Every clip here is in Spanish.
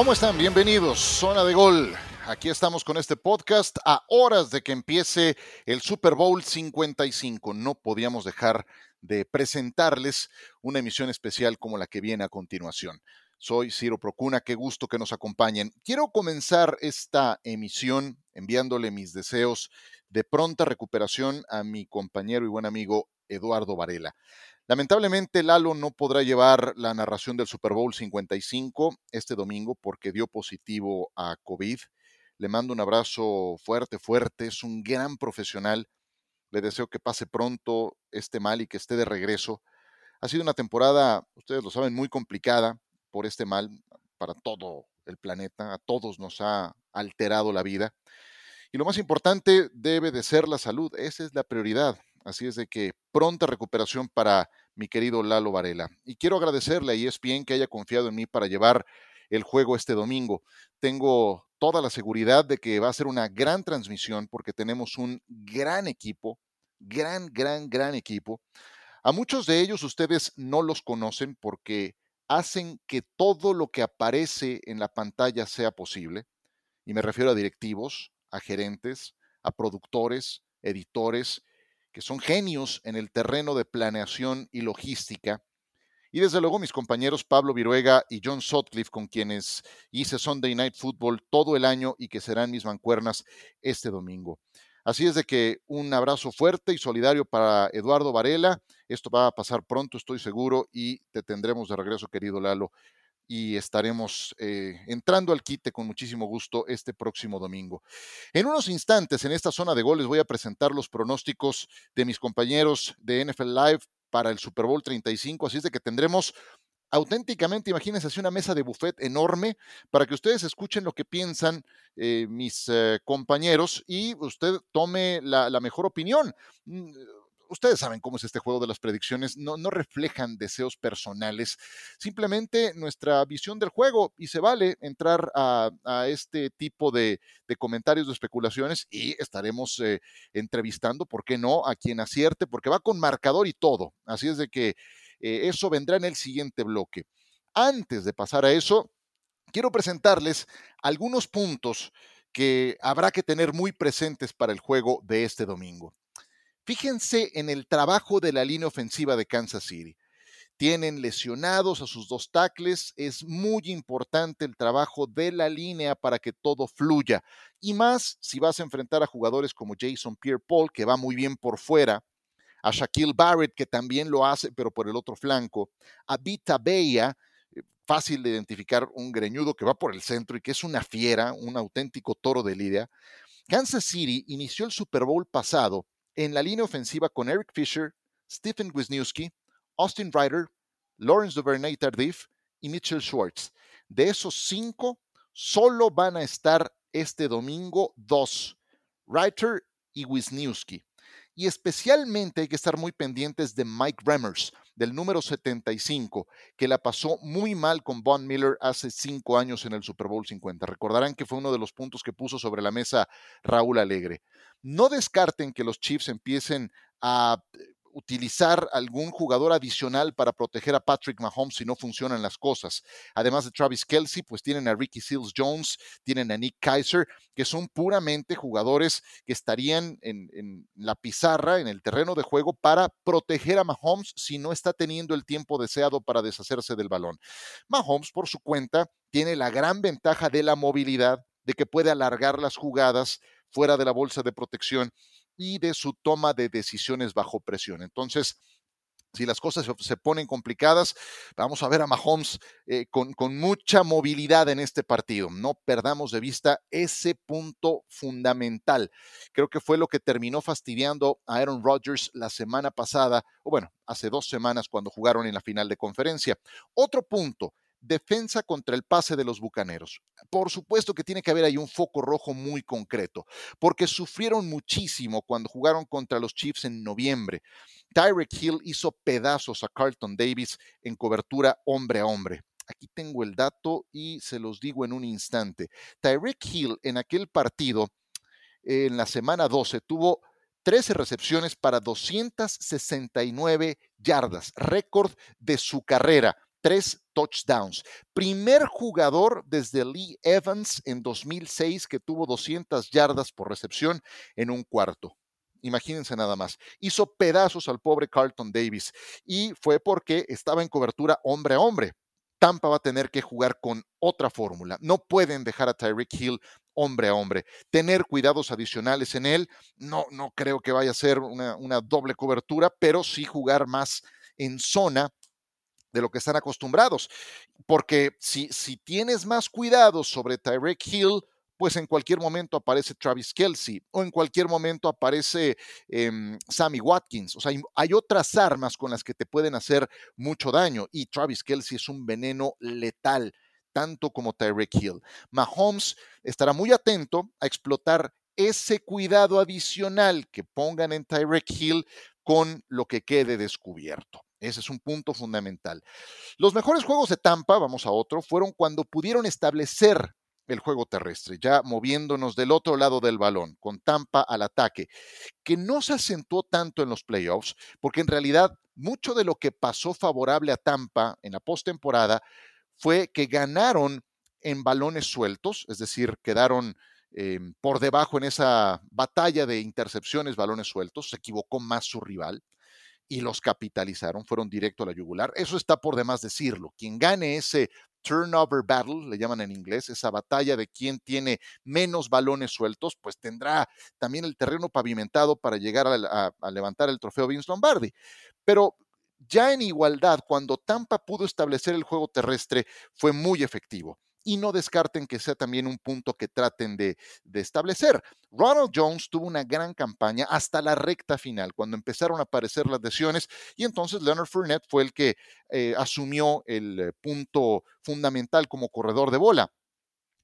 ¿Cómo están? Bienvenidos, Zona de Gol. Aquí estamos con este podcast a horas de que empiece el Super Bowl 55. No podíamos dejar de presentarles una emisión especial como la que viene a continuación. Soy Ciro Procuna, qué gusto que nos acompañen. Quiero comenzar esta emisión enviándole mis deseos de pronta recuperación a mi compañero y buen amigo Eduardo Varela. Lamentablemente Lalo no podrá llevar la narración del Super Bowl 55 este domingo porque dio positivo a COVID. Le mando un abrazo fuerte, fuerte. Es un gran profesional. Le deseo que pase pronto este mal y que esté de regreso. Ha sido una temporada, ustedes lo saben, muy complicada por este mal para todo el planeta. A todos nos ha alterado la vida. Y lo más importante debe de ser la salud. Esa es la prioridad. Así es de que pronta recuperación para mi querido Lalo Varela. Y quiero agradecerle a ESPN que haya confiado en mí para llevar el juego este domingo. Tengo toda la seguridad de que va a ser una gran transmisión porque tenemos un gran equipo, gran, gran, gran equipo. A muchos de ellos ustedes no los conocen porque hacen que todo lo que aparece en la pantalla sea posible. Y me refiero a directivos, a gerentes, a productores, editores, que son genios en el terreno de planeación y logística. Y desde luego mis compañeros Pablo Viruega y John Sutcliffe, con quienes hice Sunday Night Football todo el año y que serán mis mancuernas este domingo. Así es de que un abrazo fuerte y solidario para Eduardo Varela. Esto va a pasar pronto, estoy seguro, y te tendremos de regreso, querido Lalo, y estaremos eh, entrando al quite con muchísimo gusto este próximo domingo. En unos instantes, en esta zona de goles, voy a presentar los pronósticos de mis compañeros de NFL Live para el Super Bowl 35, así es de que tendremos auténticamente, imagínense así una mesa de buffet enorme para que ustedes escuchen lo que piensan eh, mis eh, compañeros y usted tome la, la mejor opinión. Ustedes saben cómo es este juego de las predicciones, no, no reflejan deseos personales, simplemente nuestra visión del juego y se vale entrar a, este tipo de, comentarios, de especulaciones y estaremos eh, entrevistando, ¿por qué no?, a quien acierte, porque va con marcador y todo. Así es de que eh, eso vendrá en el siguiente bloque. Antes de pasar a eso, quiero presentarles algunos puntos que habrá que tener muy presentes para el juego de este domingo. Fíjense en el trabajo de la línea ofensiva de Kansas City. Tienen lesionados a sus dos tackles. Es muy importante el trabajo de la línea para que todo fluya. Y más si vas a enfrentar a jugadores como Jason Pierre Paul, que va muy bien por fuera, a Shaquille Barrett, que también lo hace, pero por el otro flanco, a Vita Bella, eh, fácil de identificar, un greñudo que va por el centro y que es una fiera, un auténtico toro de lidia. Kansas City inició el Super Bowl pasado en la línea ofensiva con Eric Fisher, Stephen Wisniewski, Austin Ryder, Lawrence Duvernay Tardif y Mitchell Schwartz. De esos cinco, solo van a estar este domingo dos, Ryder y Wisniewski. Y especialmente hay que estar muy pendientes de Mike Remmers, del número 75, que la pasó muy mal con Von Miller hace cinco años en el Super Bowl 50. Recordarán que fue uno de los puntos que puso sobre la mesa Raúl Alegre. No descarten que los Chiefs empiecen a utilizar algún jugador adicional para proteger a Patrick Mahomes si no funcionan las cosas. Además de Travis Kelsey, pues tienen a Ricky Seals Jones, tienen a Nick Kaiser, que son puramente jugadores que estarían en, en, la pizarra, en el terreno de juego, para proteger a Mahomes si no está teniendo el tiempo deseado para deshacerse del balón. Mahomes, por su cuenta, tiene la gran ventaja de la movilidad, de que puede alargar las jugadas fuera de la bolsa de protección y de su toma de decisiones bajo presión. Entonces, si las cosas se ponen complicadas, vamos a ver a Mahomes eh, con, con, mucha movilidad en este partido. No perdamos de vista ese punto fundamental. Creo que fue lo que terminó fastidiando a Aaron Rodgers la semana pasada, o bueno, hace dos semanas cuando jugaron en la final de conferencia. Otro punto, defensa contra el pase de los Bucaneros. Por supuesto que tiene que haber ahí un foco rojo muy concreto, porque sufrieron muchísimo cuando jugaron contra los Chiefs en noviembre. Tyreek Hill hizo pedazos a Carlton Davis en cobertura hombre a hombre. Aquí tengo el dato y se los digo en un instante. Tyreek Hill en aquel partido, en la semana 12, tuvo 13 recepciones para 269 yardas, récord de su carrera tres touchdowns. Primer jugador desde Lee Evans en 2006 que tuvo 200 yardas por recepción en un cuarto. Imagínense nada más. Hizo pedazos al pobre Carlton Davis y fue porque estaba en cobertura hombre a hombre. Tampa va a tener que jugar con otra fórmula. No pueden dejar a Tyreek Hill hombre a hombre. Tener cuidados adicionales en él. No, no creo que vaya a ser una, una doble cobertura, pero sí jugar más en zona de lo que están acostumbrados. Porque si, si tienes más cuidados sobre Tyreek Hill, pues en cualquier momento aparece Travis Kelsey o en cualquier momento aparece em, Sammy Watkins. O sea, hay, otras armas con las que te pueden hacer mucho daño y Travis Kelsey es un veneno letal, tanto como Tyreek Hill. Mahomes estará muy atento a explotar ese cuidado adicional que pongan en Tyreek Hill con lo que quede descubierto. Ese es un punto fundamental. Los mejores juegos de Tampa, vamos a otro, fueron cuando pudieron establecer el juego terrestre, ya moviéndonos del otro lado del balón, con Tampa al ataque, que no se acentuó tanto en los playoffs, porque en realidad mucho de lo que pasó favorable a Tampa en la postemporada fue que ganaron en balones sueltos, es decir, quedaron em, por debajo en esa batalla de intercepciones, balones sueltos, se equivocó más su rival y los capitalizaron, fueron directo a la yugular. Eso está por demás decirlo. Quien gane ese turnover battle, le llaman en inglés, esa batalla de quién tiene menos balones sueltos, pues tendrá también el terreno pavimentado para llegar a, a levantar el trofeo Vince Lombardi. Pero ya en igualdad, cuando Tampa pudo establecer el juego terrestre, fue muy efectivo y no descarten que sea también un punto que traten de, establecer. Ronald Jones tuvo una gran campaña hasta la recta final, cuando empezaron a aparecer las lesiones, y entonces Leonard Fournette fue el que eh, asumió el eh, punto fundamental como corredor de bola.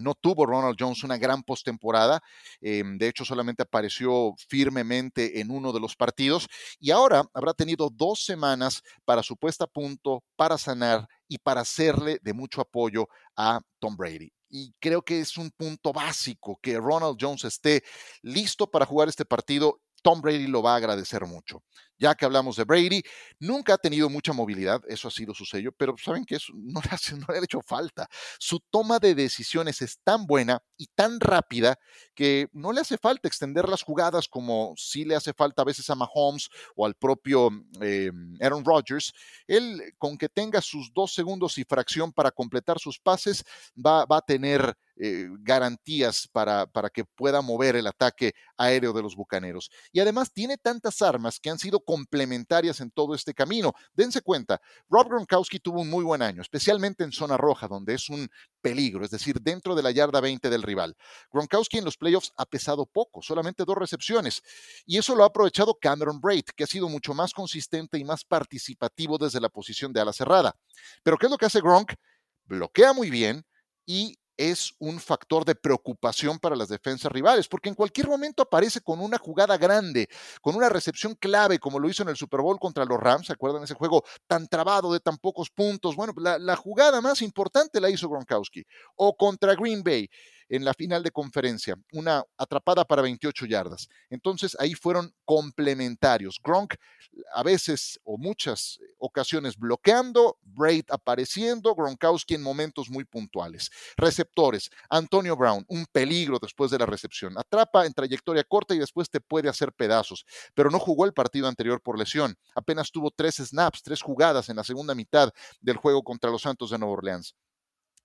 No tuvo Ronald Jones una gran postemporada, em, de hecho solamente apareció firmemente en uno de los partidos y ahora habrá tenido dos semanas para su puesta a punto, para sanar y para hacerle de mucho apoyo a Tom Brady. Y creo que es un punto básico que Ronald Jones esté listo para jugar este partido Tom Brady lo va a agradecer mucho. Ya que hablamos de Brady, nunca ha tenido mucha movilidad, eso ha sido su sello, pero saben que eso no le, ha hecho falta. Su toma de decisiones es tan buena y tan rápida que no le hace falta extender las jugadas como sí le hace falta a veces a Mahomes o al propio eh, Aaron Rodgers. Él, con que tenga sus dos segundos y fracción para completar sus pases, va, va a tener eh, garantías para, para que pueda mover el ataque aéreo de los Bucaneros. Y además tiene tantas armas que han sido complementarias en todo este camino. Dense cuenta, Rob Gronkowski tuvo un muy buen año, especialmente en zona roja, donde es un peligro, es decir, dentro de la yarda 20 del rival. Gronkowski en los playoffs ha pesado poco, solamente dos recepciones, y eso lo ha aprovechado Cameron Braid, que ha sido mucho más consistente y más participativo desde la posición de ala cerrada. Pero ¿qué es lo que hace Gronk? Bloquea muy bien y es un factor de preocupación para las defensas rivales, porque en cualquier momento aparece con una jugada grande, con una recepción clave, como lo hizo en el Super Bowl contra los Rams, ¿se acuerdan ese juego tan trabado de tan pocos puntos? Bueno, la, la jugada más importante la hizo Gronkowski, o contra Green Bay en la final de conferencia, una atrapada para 28 yardas. Entonces ahí fueron complementarios. Gronk a veces o muchas ocasiones bloqueando, Braid apareciendo, Gronkowski en momentos muy puntuales. Receptores, Antonio Brown, un peligro después de la recepción. Atrapa en trayectoria corta y después te puede hacer pedazos, pero no jugó el partido anterior por lesión. Apenas tuvo tres snaps, tres jugadas en la segunda mitad del juego contra los Santos de Nueva Orleans.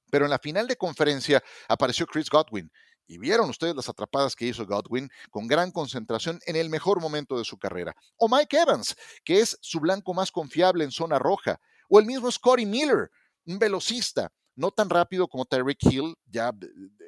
Pero en la final de conferencia apareció Chris Godwin. Y vieron ustedes las atrapadas que hizo Godwin con gran concentración en el mejor momento de su carrera. O Mike Evans, que es su blanco más confiable en zona roja. O el mismo Scotty Miller, un velocista no tan rápido como Tyreek Hill, ya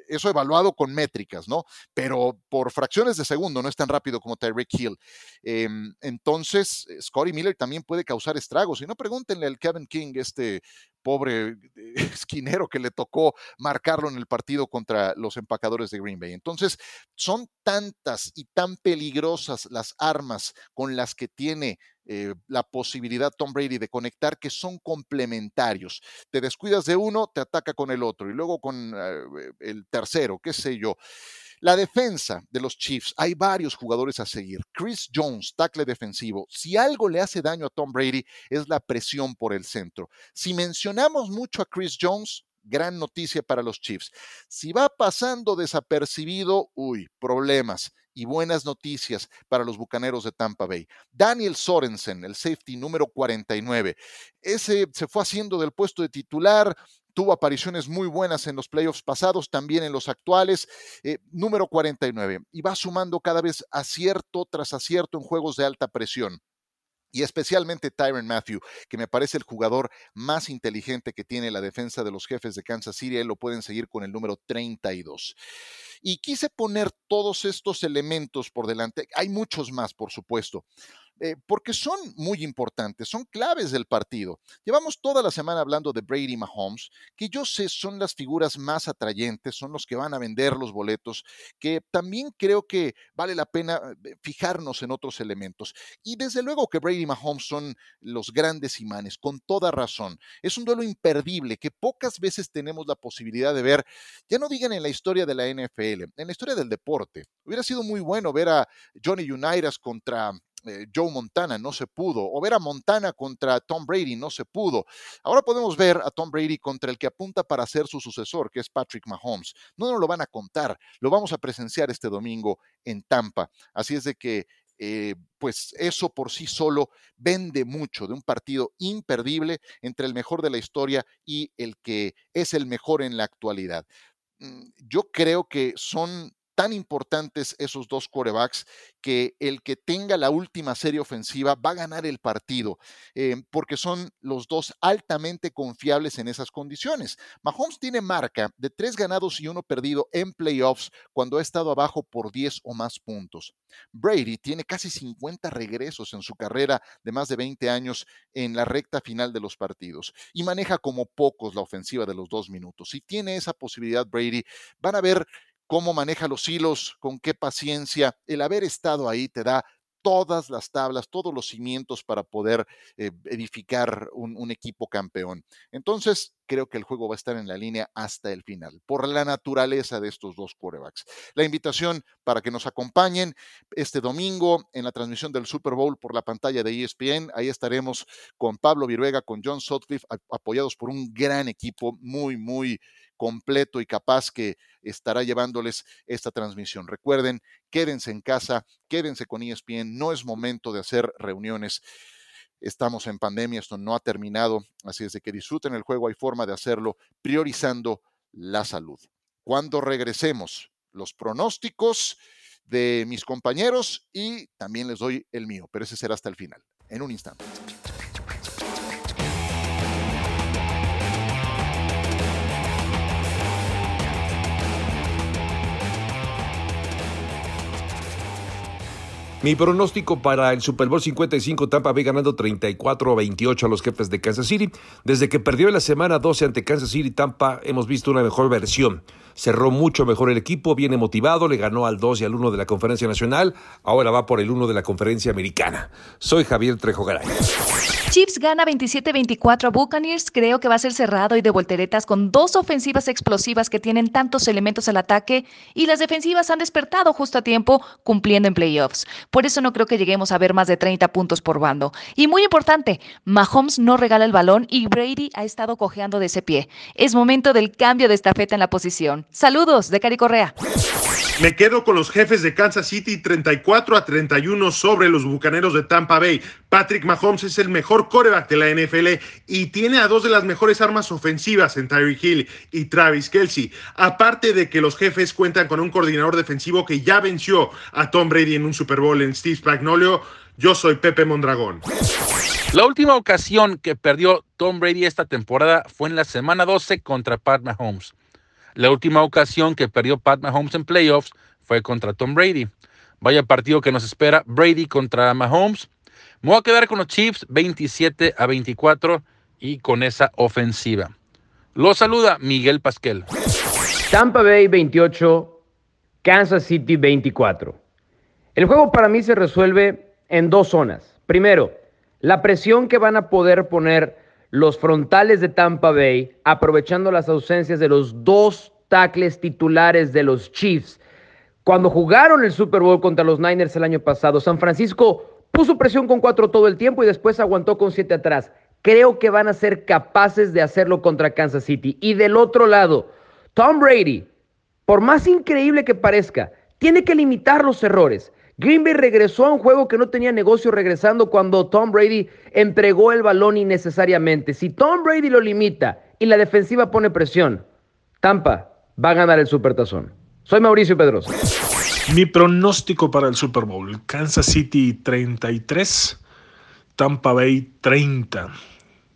eso evaluado con métricas, ¿no? Pero por fracciones de segundo no es tan rápido como Tyreek Hill. Em, entonces, Scotty Miller también puede causar estragos. Y no pregúntenle al Kevin King, este pobre esquinero que le tocó marcarlo en el partido contra los empacadores de Green Bay. Entonces, son tantas y tan peligrosas las armas con las que tiene eh, la posibilidad Tom Brady de conectar que son complementarios. Te descuidas de uno, te ataca con el otro y luego con eh, el tercero, qué sé yo. La defensa de los Chiefs, hay varios jugadores a seguir. Chris Jones, tackle defensivo. Si algo le hace daño a Tom Brady es la presión por el centro. Si mencionamos mucho a Chris Jones, gran noticia para los Chiefs. Si va pasando desapercibido, uy, problemas y buenas noticias para los Bucaneros de Tampa Bay. Daniel Sorensen, el safety número 49. Ese se fue haciendo del puesto de titular, tuvo apariciones muy buenas en los playoffs pasados, también en los actuales, eh, número 49, y va sumando cada vez acierto tras acierto en juegos de alta presión y especialmente Tyron Matthew, que me parece el jugador más inteligente que tiene la defensa de los jefes de Kansas City. Él lo pueden seguir con el número 32. Y quise poner todos estos elementos por delante. Hay muchos más, por supuesto, eh, porque son muy importantes, son claves del partido. Llevamos toda la semana hablando de Brady Mahomes, que yo sé son las figuras más atrayentes, son los que van a vender los boletos, que también creo que vale la pena eh, fijarnos en otros elementos. Y desde luego que Brady Mahomes son los grandes imanes, con toda razón. Es un duelo imperdible que pocas veces tenemos la posibilidad de ver, ya no digan en la historia de la NFL, en la historia del deporte. Hubiera sido muy bueno ver a Johnny Unitas contra eh, Joe Montana, no se pudo. O ver a Montana contra Tom Brady, no se pudo. Ahora podemos ver a Tom Brady contra el que apunta para ser su sucesor, que es Patrick Mahomes. No nos lo van a contar, lo vamos a presenciar este domingo en Tampa. Así es de que eh, pues eso por sí solo vende mucho de un partido imperdible entre el mejor de la historia y el que es el mejor en la actualidad. Mm, yo creo que son tan importantes esos dos corebacks que el que tenga la última serie ofensiva va a ganar el partido, eh, porque son los dos altamente confiables en esas condiciones. Mahomes tiene marca de tres ganados y uno perdido en playoffs cuando ha estado abajo por 10 o más puntos. Brady tiene casi 50 regresos en su carrera de más de 20 años en la recta final de los partidos y maneja como pocos la ofensiva de los dos minutos. Si tiene esa posibilidad Brady, van a ver cómo maneja los hilos, con qué paciencia. El haber estado ahí te da todas las tablas, todos los cimientos para poder eh, edificar un, equipo campeón. Entonces, creo que el juego va a estar en la línea hasta el final, por la naturaleza de estos dos quarterbacks. La invitación para que nos acompañen este domingo en la transmisión del Super Bowl por la pantalla de ESPN. Ahí estaremos con Pablo Viruega, con John Sutcliffe, apoyados por un gran equipo muy, muy completo y capaz que estará llevándoles esta transmisión. Recuerden, quédense en casa, quédense con ESPN, no es momento de hacer reuniones. Estamos en pandemia, esto no ha terminado, así es de que disfruten el juego, hay forma de hacerlo priorizando la salud. Cuando regresemos, los pronósticos de mis compañeros y también les doy el mío, pero ese será hasta el final, en un instante. Mi pronóstico para el Super Bowl 55, Tampa Bay ganando 34 a 28 a los jefes de Kansas City. Desde que perdió en la semana 12 ante Kansas City, Tampa hemos visto una mejor versión. Cerró mucho mejor el equipo, viene motivado, le ganó al 2 y al 1 de la Conferencia Nacional, ahora va por el 1 de la Conferencia Americana. Soy Javier Trejo Garay. Chiefs gana 27-24 a Buccaneers. Creo que va a ser cerrado y de volteretas con dos ofensivas explosivas que tienen tantos elementos al ataque y las defensivas han despertado justo a tiempo cumpliendo en playoffs. Por eso no creo que lleguemos a ver más de 30 puntos por bando. Y muy importante, Mahomes no regala el balón y Brady ha estado cojeando de ese pie. Es momento del cambio de estafeta en la posición. Saludos de Cari Correa. Me quedo con los jefes de Kansas City 34 a 31 sobre los bucaneros de Tampa Bay. Patrick Mahomes es el mejor coreback de la NFL y tiene a dos de las mejores armas ofensivas en Tyreek Hill y Travis Kelsey. Aparte de que los jefes cuentan con un coordinador defensivo que ya venció a Tom Brady en un Super Bowl en Steve Spagnolio. Yo soy Pepe Mondragón. La última ocasión que perdió Tom Brady esta temporada fue en la semana 12 contra Pat Mahomes. La última ocasión que perdió Pat Mahomes en playoffs fue contra Tom Brady. Vaya partido que nos espera Brady contra Mahomes. Me voy a quedar con los Chiefs 27 a 24 y con esa ofensiva. Lo saluda Miguel Pasquel. Tampa Bay 28, Kansas City 24. El juego para mí se resuelve en dos zonas. Primero, la presión que van a poder poner los frontales de Tampa Bay, aprovechando las ausencias de los dos tackles titulares de los Chiefs, Cuando jugaron el Super Bowl contra los Niners el año pasado, San Francisco puso presión con cuatro todo el tiempo y después aguantó con siete atrás. Creo que van a ser capaces de hacerlo contra Kansas City. Y del otro lado, Tom Brady, por más increíble que parezca, tiene que limitar los errores. Green Bay regresó a un juego que no tenía negocio regresando cuando Tom Brady entregó el balón innecesariamente. Si Tom Brady lo limita y la defensiva pone presión, Tampa va a ganar el Supertazón. Soy Mauricio Pedrosa. Mi pronóstico para el Super Bowl: Kansas City 33, Tampa Bay 30.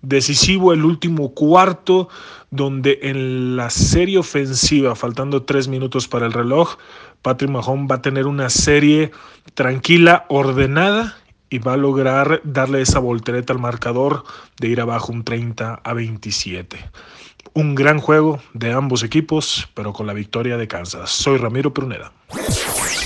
Decisivo el último cuarto, donde en la serie ofensiva, faltando tres minutos para el reloj, Patrick Mahomes va a tener una serie tranquila, ordenada y va a lograr darle esa voltereta al marcador de ir abajo un 30 a 27. Un gran juego de ambos equipos, pero con la victoria de Kansas. Soy Ramiro Pruneda.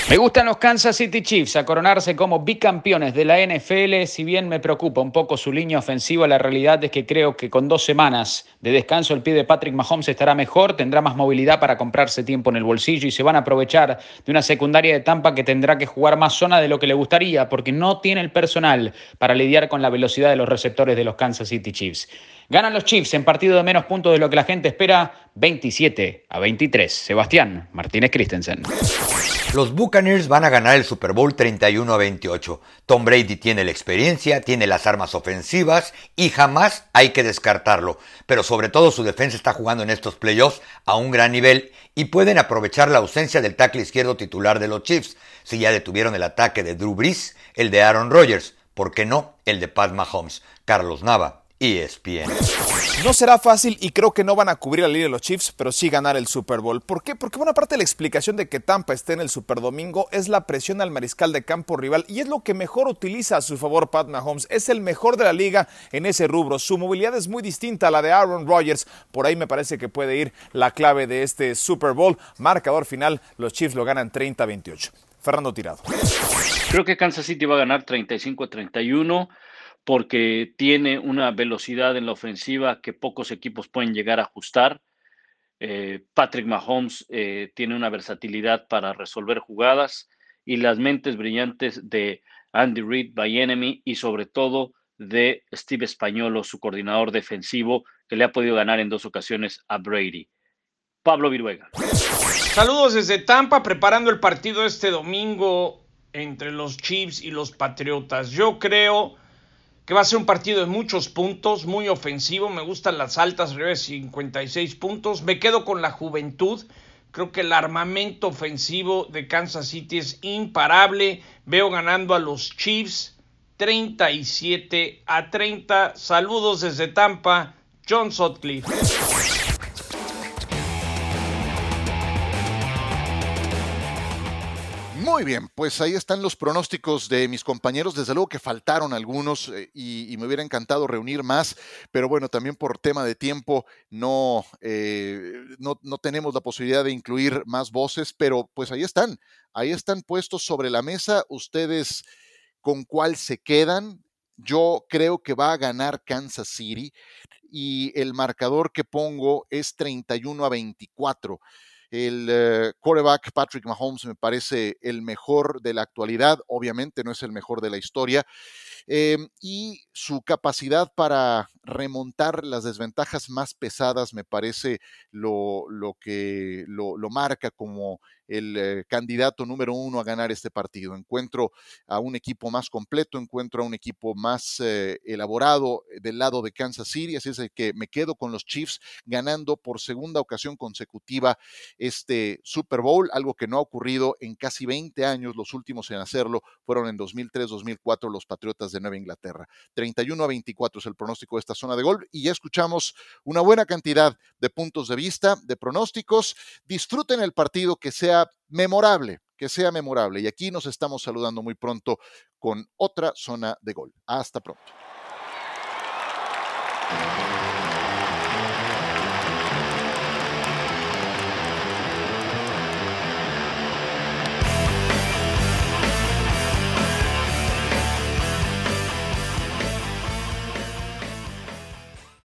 Me gustan los Kansas City Chiefs a coronarse como bicampeones de la NFL. Si bien me preocupa un poco su línea ofensiva, la realidad es que creo que con dos semanas de descanso el pie de Patrick Mahomes estará mejor, tendrá más movilidad para comprarse tiempo en el bolsillo y se van a aprovechar de una secundaria de Tampa que tendrá que jugar más zona de lo que le gustaría porque no tiene el personal para lidiar con la velocidad de los receptores de los Kansas City Chiefs. Ganan los Chiefs en partido de menos puntos de lo que la gente espera, 27 a 23. Sebastián Martínez Christensen. Los Buccaneers van a ganar el Super Bowl 31 a 28. Tom Brady tiene la experiencia, tiene las armas ofensivas y jamás hay que descartarlo. Pero sobre todo su defensa está jugando en estos playoffs a un gran nivel y pueden aprovechar la ausencia del tackle izquierdo titular de los Chiefs. Si ya detuvieron el ataque de Drew Brees, el de Aaron Rodgers, ¿por qué no el de Pat Mahomes? Carlos Nava, ESPN. No será fácil y creo que no van a cubrir la línea de los Chiefs, pero sí ganar el Super Bowl. ¿Por qué? Porque buena parte de la explicación de que Tampa esté en el Super Domingo es la presión al mariscal de campo rival y es lo que mejor utiliza a su favor Pat Mahomes. Es el mejor de la liga en ese rubro. Su movilidad es muy distinta a la de Aaron Rodgers. Por ahí me parece que puede ir la clave de este Super Bowl. Marcador final, los Chiefs lo ganan 30-28. Fernando Tirado. Creo que Kansas City va a ganar 35-31 porque tiene una velocidad en la ofensiva que pocos equipos pueden llegar a ajustar. Eh, Patrick Mahomes eh, tiene una versatilidad para resolver jugadas y las mentes brillantes de Andy Reid, by Enemy y sobre todo de Steve Españolo, su coordinador defensivo, que le ha podido ganar en dos ocasiones a Brady. Pablo Viruega. Saludos desde Tampa, preparando el partido este domingo entre los Chiefs y los Patriotas. Yo creo que va a ser un partido de muchos puntos, muy ofensivo. Me gustan las altas, arriba de 56 puntos. Me quedo con la juventud. Creo que el armamento ofensivo de Kansas City es imparable. Veo ganando a los Chiefs 37 a 30. Saludos desde Tampa, John Sutcliffe. Muy bien, pues ahí están los pronósticos de mis compañeros. Desde luego que faltaron algunos eh, y, me hubiera encantado reunir más, pero bueno, también por tema de tiempo no, eh, no, no, tenemos la posibilidad de incluir más voces, pero pues ahí están, ahí están puestos sobre la mesa. Ustedes con cuál se quedan. Yo creo que va a ganar Kansas City y el marcador que pongo es 31 a 24. El eh, quarterback Patrick Mahomes me parece el mejor de la actualidad, obviamente no es el mejor de la historia, em, y su capacidad para remontar las desventajas más pesadas me parece lo, lo que lo, marca como el eh, candidato número uno a ganar este partido. Encuentro a un equipo más completo, encuentro a un equipo más eh, elaborado eh, del lado de Kansas City, así es que me quedo con los Chiefs ganando por segunda ocasión consecutiva este Super Bowl, algo que no ha ocurrido en casi 20 años, los últimos en hacerlo fueron en 2003-2004 los Patriotas de Nueva Inglaterra. 31 a 24 es el pronóstico de esta zona de gol y ya escuchamos una buena cantidad de puntos de vista, de pronósticos. Disfruten el partido que sea memorable, que sea memorable. Y aquí nos estamos saludando muy pronto con otra zona de gol. Hasta pronto.